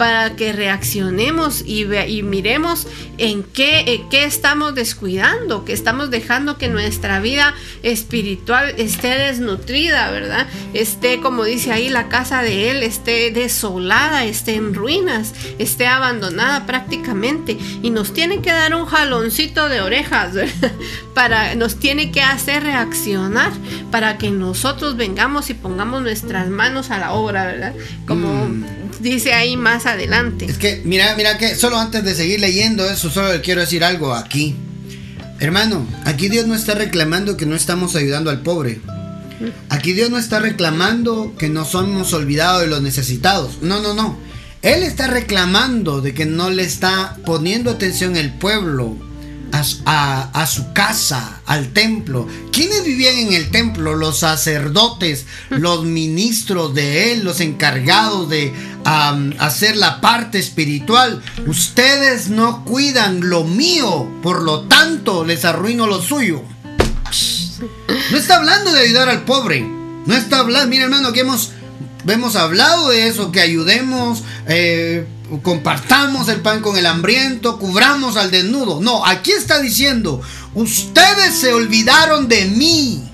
Para que reaccionemos y, y miremos en qué, qué estamos descuidando, que estamos dejando que nuestra vida espiritual esté desnutrida, ¿verdad? Esté, como dice ahí, la casa de Él esté desolada, esté en ruinas, esté abandonada prácticamente. Y nos tiene que dar un jaloncito de orejas, ¿verdad? Para, nos tiene que hacer reaccionar para que nosotros vengamos y pongamos nuestras manos a la obra, ¿verdad? Como... Mm dice ahí más adelante. Es que, mira, mira que solo antes de seguir leyendo eso, solo le quiero decir algo aquí. Hermano, aquí Dios no está reclamando que no estamos ayudando al pobre. Aquí Dios no está reclamando que no somos olvidados de los necesitados. No, no, no. Él está reclamando de que no le está poniendo atención el pueblo a, su casa, al templo. ¿Quiénes vivían en el templo? Los sacerdotes, los ministros de él, los encargados de hacer la parte espiritual. Ustedes no cuidan lo mío, por lo tanto les arruino lo suyo. No está hablando de ayudar al pobre. No está hablando, mira hermano, que hemos, hemos hablado de eso, que ayudemos. Eh, compartamos el pan con el hambriento, cubramos al desnudo. No, aquí está diciendo, ustedes se olvidaron de mí.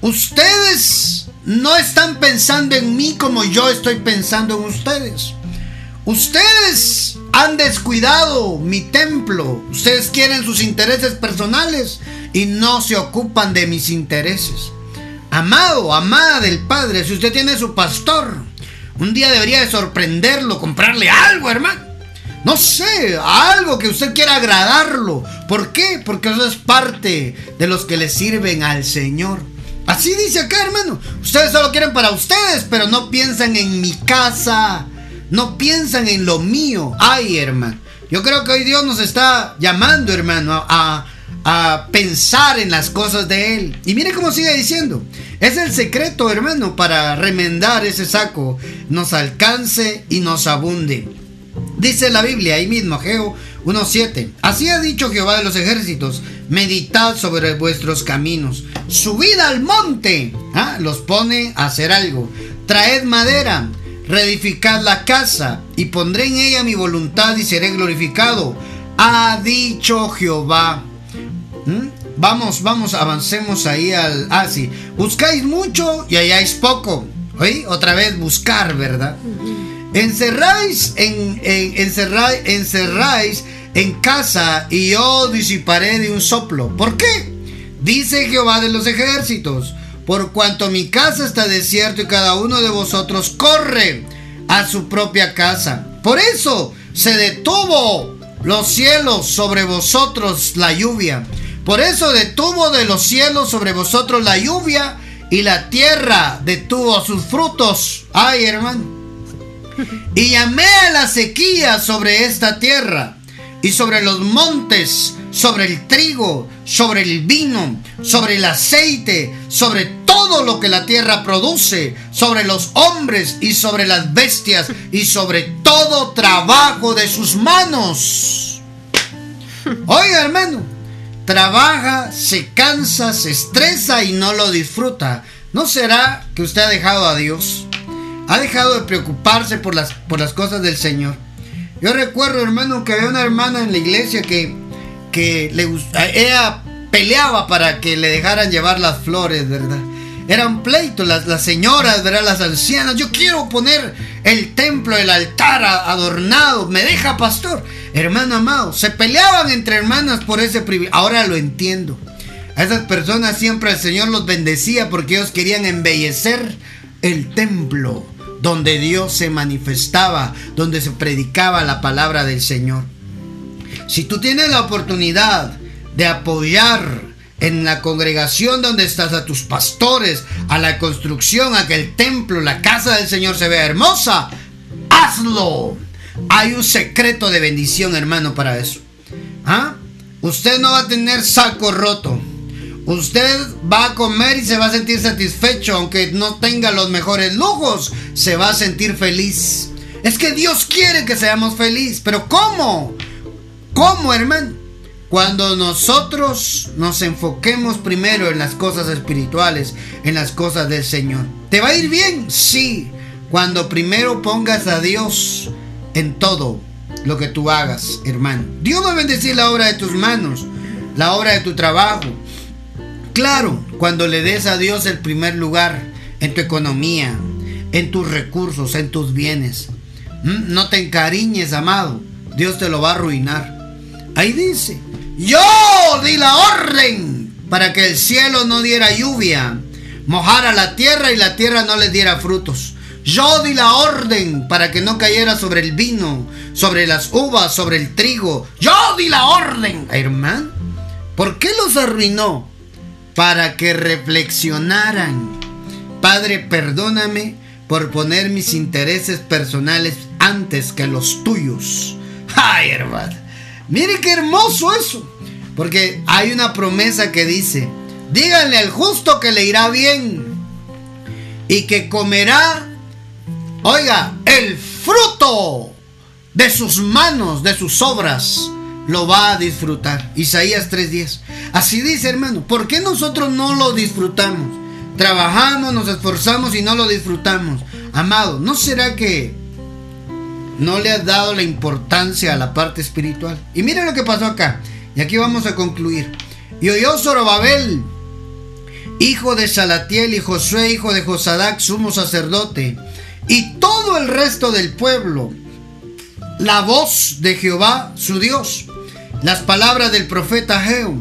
Ustedes no están pensando en mí como yo estoy pensando en ustedes. Ustedes han descuidado mi templo. Ustedes quieren sus intereses personales y no se ocupan de mis intereses. Amado, amada del Padre, si usted tiene su pastor, un día debería de sorprenderlo, comprarle algo, hermano. No sé, algo que usted quiera agradarlo. ¿Por qué? Porque eso es parte de los que le sirven al Señor. Así dice acá, hermano. Ustedes solo quieren para ustedes, pero no piensan en mi casa. No piensan en lo mío. Ay, hermano. Yo creo que hoy Dios nos está llamando, hermano, a, a pensar en las cosas de Él. Y mire cómo sigue diciendo. Es el secreto, hermano, para remendar ese saco, nos alcance y nos abunde. Dice la Biblia ahí mismo, Geo 1.7. Así ha dicho Jehová de los ejércitos, meditad sobre vuestros caminos, subid al monte, ¿ah? los pone a hacer algo, traed madera, reedificad la casa, y pondré en ella mi voluntad y seré glorificado. Ha dicho Jehová. ¿Mm? Vamos, vamos, avancemos ahí al... Ah, sí. Buscáis mucho y halláis poco. ¿Oí? Otra vez buscar, ¿verdad? Encerráis en, encerráis, encerráis en casa y yo disiparé de un soplo. ¿Por qué? Dice Jehová de los ejércitos. Por cuanto mi casa está desierta y cada uno de vosotros corre a su propia casa. Por eso se detuvo los cielos sobre vosotros la lluvia por eso detuvo de los cielos sobre vosotros la lluvia y la tierra detuvo sus frutos. Ay, hermano. Y llamé a la sequía sobre esta tierra y sobre los montes, sobre el trigo, sobre el vino, sobre el aceite, sobre todo lo que la tierra produce, sobre los hombres y sobre las bestias y sobre todo trabajo de sus manos. Oiga, hermano, trabaja, se cansa, se estresa y no lo disfruta. ¿No será que usted ha dejado a Dios? Ha dejado de preocuparse por las, por las cosas del Señor. Yo recuerdo, hermano, que había una hermana en la iglesia que, que le, ella peleaba para que le dejaran llevar las flores, ¿verdad? Eran pleitos, las, las señoras, ¿verdad? Las ancianas. Yo quiero poner el templo, el altar adornado. ¿Me deja, pastor? Hermano amado, se peleaban entre hermanas por ese privilegio. Ahora lo entiendo. A esas personas siempre el Señor los bendecía porque ellos querían embellecer el templo donde Dios se manifestaba, donde se predicaba la palabra del Señor. Si tú tienes la oportunidad de apoyar en la congregación donde estás a tus pastores, a la construcción, a que el templo, la casa del Señor se vea hermosa, hazlo. Hay un secreto de bendición, hermano, para eso. ¿Ah? Usted no va a tener saco roto. Usted va a comer y se va a sentir satisfecho, aunque no tenga los mejores lujos, se va a sentir feliz. Es que Dios quiere que seamos felices, pero ¿cómo? ¿Cómo, hermano? Cuando nosotros nos enfoquemos primero en las cosas espirituales, en las cosas del Señor. ¿Te va a ir bien? Sí. Cuando primero pongas a Dios en todo lo que tú hagas, hermano. Dios va a bendecir la obra de tus manos, la obra de tu trabajo. Claro, cuando le des a Dios el primer lugar en tu economía, en tus recursos, en tus bienes. No te encariñes, amado. Dios te lo va a arruinar. Ahí dice, yo di la orden para que el cielo no diera lluvia, mojara la tierra y la tierra no les diera frutos. Yo di la orden para que no cayera sobre el vino, sobre las uvas, sobre el trigo. Yo di la orden, hermano. ¿Por qué los arruinó? Para que reflexionaran. Padre, perdóname por poner mis intereses personales antes que los tuyos. Ay, hermano. Mire qué hermoso eso. Porque hay una promesa que dice, díganle al justo que le irá bien y que comerá, oiga, el fruto de sus manos, de sus obras, lo va a disfrutar. Isaías 3:10. Así dice, hermano, ¿por qué nosotros no lo disfrutamos? Trabajamos, nos esforzamos y no lo disfrutamos. Amado, ¿no será que no le has dado la importancia a la parte espiritual? Y mire lo que pasó acá. Y aquí vamos a concluir. Y oyó Zorobabel, hijo de Salatiel, y Josué, hijo de Josadac, sumo sacerdote, y todo el resto del pueblo, la voz de Jehová, su Dios, las palabras del profeta Geo,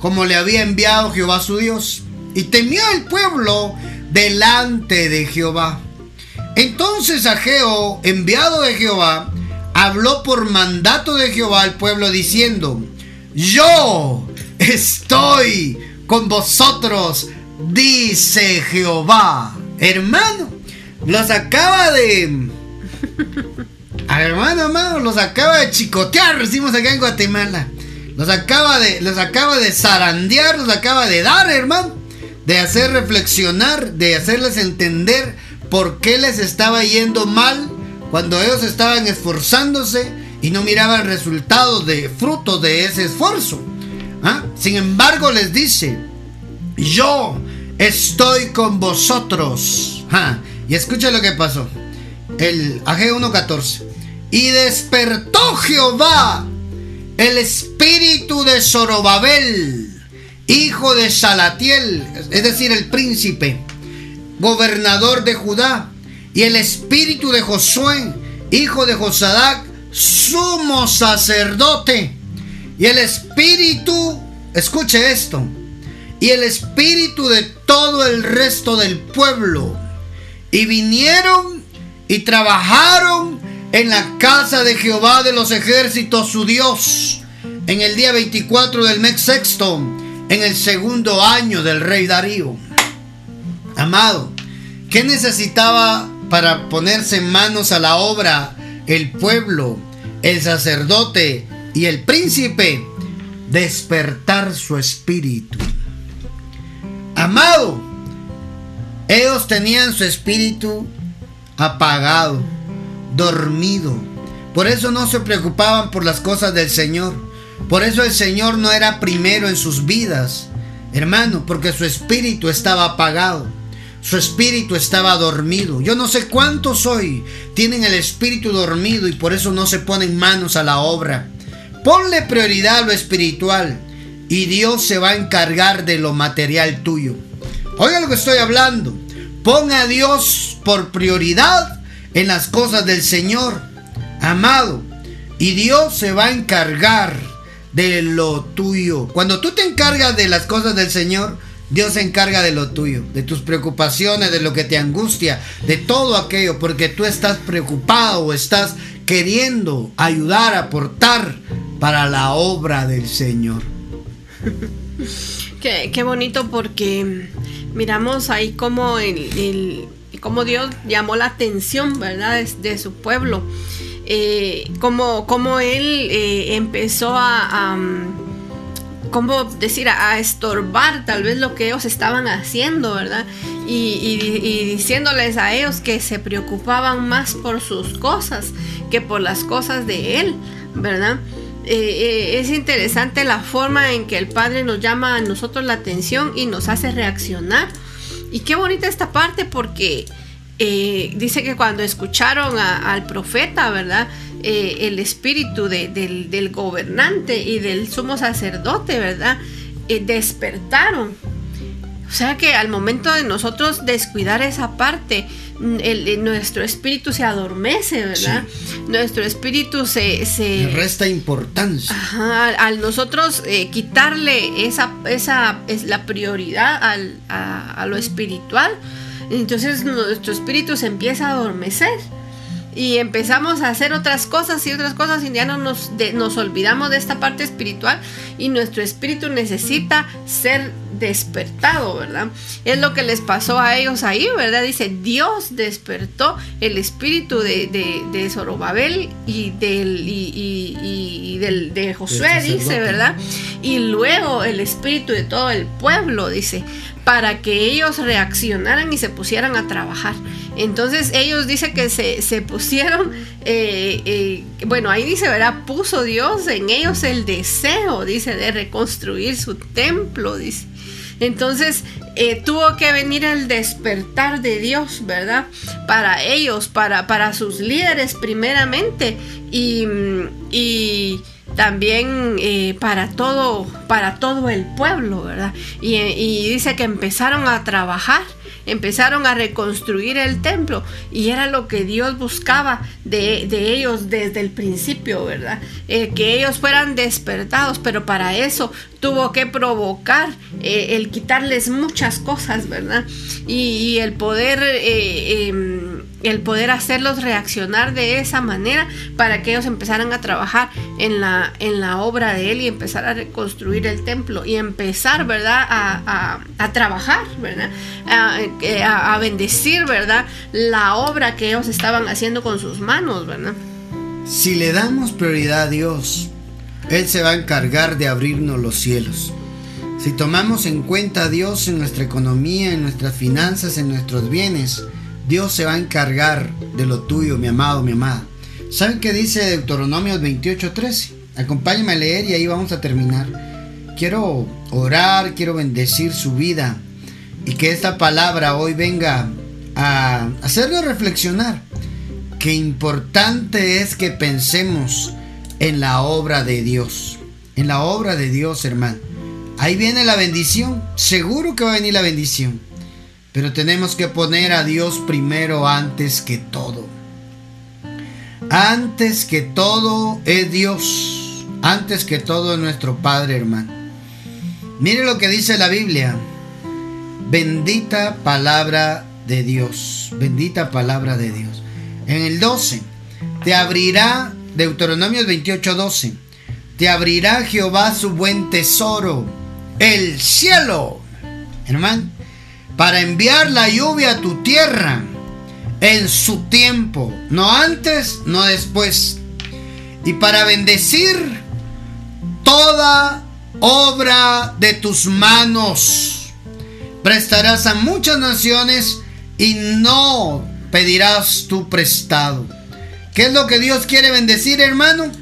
como le había enviado Jehová su Dios. Y temió el pueblo delante de Jehová. Entonces Ageo, enviado de Jehová, habló por mandato de Jehová al pueblo diciendo, yo estoy con vosotros, dice Jehová. Hermano, los acaba de... Hermano, hermano, los acaba de chicotear, decimos acá en Guatemala. Los acaba de, los acaba de zarandear, los acaba de dar, hermano. De hacer reflexionar, de hacerles entender por qué les estaba yendo mal cuando ellos estaban esforzándose y no miraban resultados de fruto de ese esfuerzo. ¿Ah? Sin embargo, les dice, yo estoy con vosotros. ¿Ah? Y escucha lo que pasó. El AG 1.14. Y despertó Jehová el espíritu de Zorobabel, hijo de Salatiel, es decir, el príncipe, gobernador de Judá, y el espíritu de Josué, hijo de Josadac, sumo sacerdote. Y el espíritu, escuche esto, y el espíritu de todo el resto del pueblo. Y vinieron y trabajaron en la casa de Jehová de los ejércitos, su Dios, en el día 24 del mes sexto, en el segundo año del rey Darío. Amado, ¿qué necesitaba para ponerse manos a la obra el pueblo, el sacerdote y el príncipe? Despertar su espíritu. Amado, ellos tenían su espíritu apagado dormido. Por eso no se preocupaban por las cosas del Señor. Por eso el Señor no era primero en sus vidas, hermano, porque su espíritu estaba apagado. Su espíritu estaba dormido. Yo no sé cuántos hoy tienen el espíritu dormido y por eso no se ponen manos a la obra. Ponle prioridad a lo espiritual y Dios se va a encargar de lo material tuyo. Oiga lo que estoy hablando. Pon a Dios por prioridad en las cosas del Señor, amado. Y Dios se va a encargar de lo tuyo. Cuando tú te encargas de las cosas del Señor, Dios se encarga de lo tuyo, de tus preocupaciones, de lo que te angustia, de todo aquello, porque tú estás preocupado o estás queriendo ayudar, aportar para la obra del Señor. Qué, bonito porque miramos ahí como el cómo Dios llamó la atención, ¿verdad?, de, su pueblo. Eh, como, Él eh, empezó a, ¿cómo decir?, a, estorbar tal vez lo que ellos estaban haciendo, ¿verdad? Y, diciéndoles a ellos que se preocupaban más por sus cosas que por las cosas de Él, ¿verdad? Eh, es interesante la forma en que el Padre nos llama a nosotros la atención y nos hace reaccionar y qué bonita esta parte porque eh, dice que cuando escucharon al profeta, ¿verdad? Eh, el espíritu del, gobernante y del sumo sacerdote, ¿verdad? Eh, despertaron. O sea que al momento de nosotros descuidar esa parte, nuestro espíritu se adormece, ¿verdad? Nuestro espíritu se... se resta importancia. al nosotros quitarle esa, esa es la prioridad a, lo espiritual, Entonces nuestro espíritu se empieza a adormecer y empezamos a hacer otras cosas y otras cosas y ya no nos, nos olvidamos de esta parte espiritual y nuestro espíritu necesita ser despertado, ¿verdad? Es lo que les pasó a ellos ahí, ¿verdad? Dice, Dios despertó el espíritu de, de, Zorobabel y, del, y, del, de Josué, dice, ¿verdad? Y luego el espíritu de todo el pueblo, dice, para que ellos reaccionaran y se pusieran a trabajar. Entonces ellos dice que se, pusieron, eh, eh, bueno, ahí dice, ¿verdad? Puso Dios en ellos el deseo, dice, de reconstruir su templo, dice. Entonces eh, tuvo que venir el despertar de Dios, ¿verdad? Para ellos, para, para sus líderes primeramente y, y también para todo para todo el pueblo verdad y, dice que empezaron a trabajar empezaron a reconstruir el templo y era lo que Dios buscaba de, ellos desde el principio, ¿verdad? Eh, que ellos fueran despertados, pero para eso tuvo que provocar eh, el quitarles muchas cosas, ¿verdad? Y, el poder... Eh, em, el poder hacerlos reaccionar de esa manera para que ellos empezaran a trabajar en la, en la obra de él y empezar a reconstruir el templo y empezar, ¿verdad? A, trabajar, ¿verdad? Eh, a, a, bendecir, ¿verdad? La obra que ellos estaban haciendo con sus manos, ¿verdad? Si le damos prioridad a Dios, Él se va a encargar de abrirnos los cielos. Si tomamos en cuenta a Dios en nuestra economía, en nuestras finanzas, en nuestros bienes, Dios se va a encargar de lo tuyo, mi amado, mi amada. ¿Saben qué dice Deuteronomio 28:13? Acompáñenme a leer y ahí vamos a terminar. Quiero orar, quiero bendecir su vida y que esta palabra hoy venga a hacerlo reflexionar. Qué importante es que pensemos en la obra de Dios. En la obra de Dios, hermano. Ahí viene la bendición. Seguro que va a venir la bendición. Pero tenemos que poner a Dios primero antes que todo. Antes que todo es Dios. Antes que todo es nuestro Padre hermano. Mire lo que dice la Biblia. Bendita palabra de Dios. Bendita palabra de Dios. En el 12. Te abrirá, Deuteronomio 28, 12. Te abrirá Jehová su buen tesoro. El cielo. Hermano para enviar la lluvia a tu tierra en su tiempo, no antes, no después, y para bendecir toda obra de tus manos. Prestarás a muchas naciones y no pedirás tu prestado. ¿Qué es lo que Dios quiere bendecir, hermano?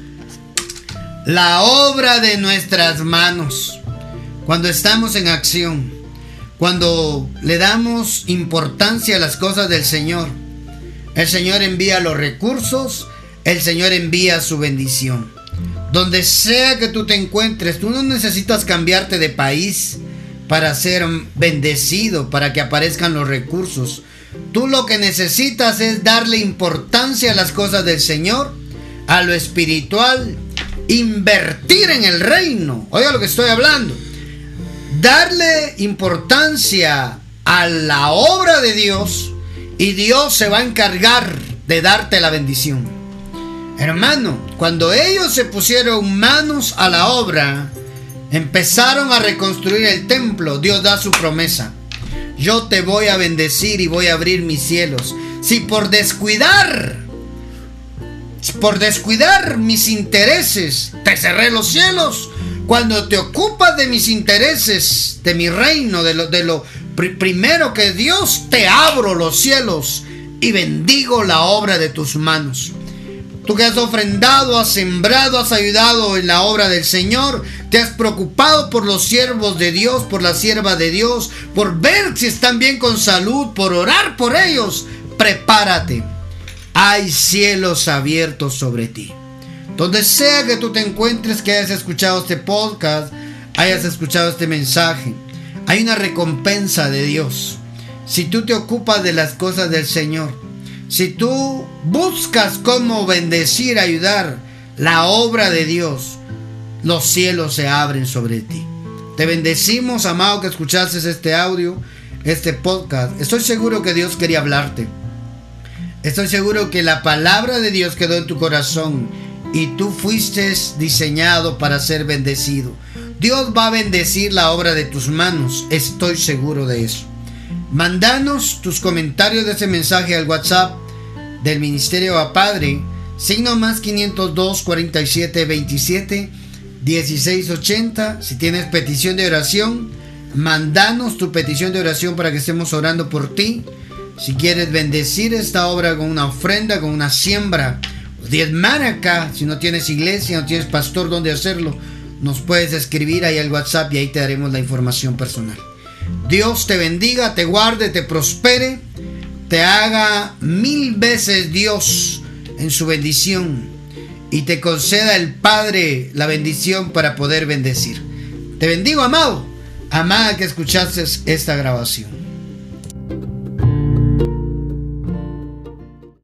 La obra de nuestras manos. Cuando estamos en acción. Cuando le damos importancia a las cosas del Señor, el Señor envía los recursos, el Señor envía su bendición. Donde sea que tú te encuentres, tú no necesitas cambiarte de país para ser bendecido, para que aparezcan los recursos. Tú lo que necesitas es darle importancia a las cosas del Señor, a lo espiritual, invertir en el reino. Oiga lo que estoy hablando darle importancia a la obra de Dios y Dios se va a encargar de darte la bendición. Hermano, cuando ellos se pusieron manos a la obra, empezaron a reconstruir el templo, Dios da su promesa. Yo te voy a bendecir y voy a abrir mis cielos. Si por descuidar, por descuidar mis intereses, te cerré los cielos, cuando te ocupas de mis intereses, de mi reino, de lo, primero que Dios, te abro los cielos y bendigo la obra de tus manos. Tú que has ofrendado, has sembrado, has ayudado en la obra del Señor, te has preocupado por los siervos de Dios, por la sierva de Dios, por ver si están bien con salud, por orar por ellos. Prepárate. Hay cielos abiertos sobre ti. Donde sea que tú te encuentres, que hayas escuchado este podcast, hayas escuchado este mensaje, hay una recompensa de Dios. Si tú te ocupas de las cosas del Señor, si tú buscas cómo bendecir, ayudar la obra de Dios, los cielos se abren sobre ti. Te bendecimos, amado, que escuchases este audio. este podcast, estoy seguro que Dios quería hablarte. Estoy seguro que la palabra de Dios quedó en tu corazón y tú fuiste diseñado para ser bendecido. Dios va a bendecir la obra de tus manos, estoy seguro de eso. Mandanos tus comentarios de ese mensaje al WhatsApp del Ministerio a Padre, signo más 502 47 27 16 80. Si tienes petición de oración, mandanos tu petición de oración para que estemos orando por ti. Si quieres bendecir esta obra con una ofrenda, con una siembra, diezmar acá, si no tienes iglesia, no tienes pastor donde hacerlo, nos puedes escribir ahí al WhatsApp y ahí te daremos la información personal. Dios te bendiga, te guarde, te prospere, te haga mil veces Dios en su bendición y te conceda el Padre la bendición para poder bendecir. Te bendigo, amado, amada que escuchaste esta grabación.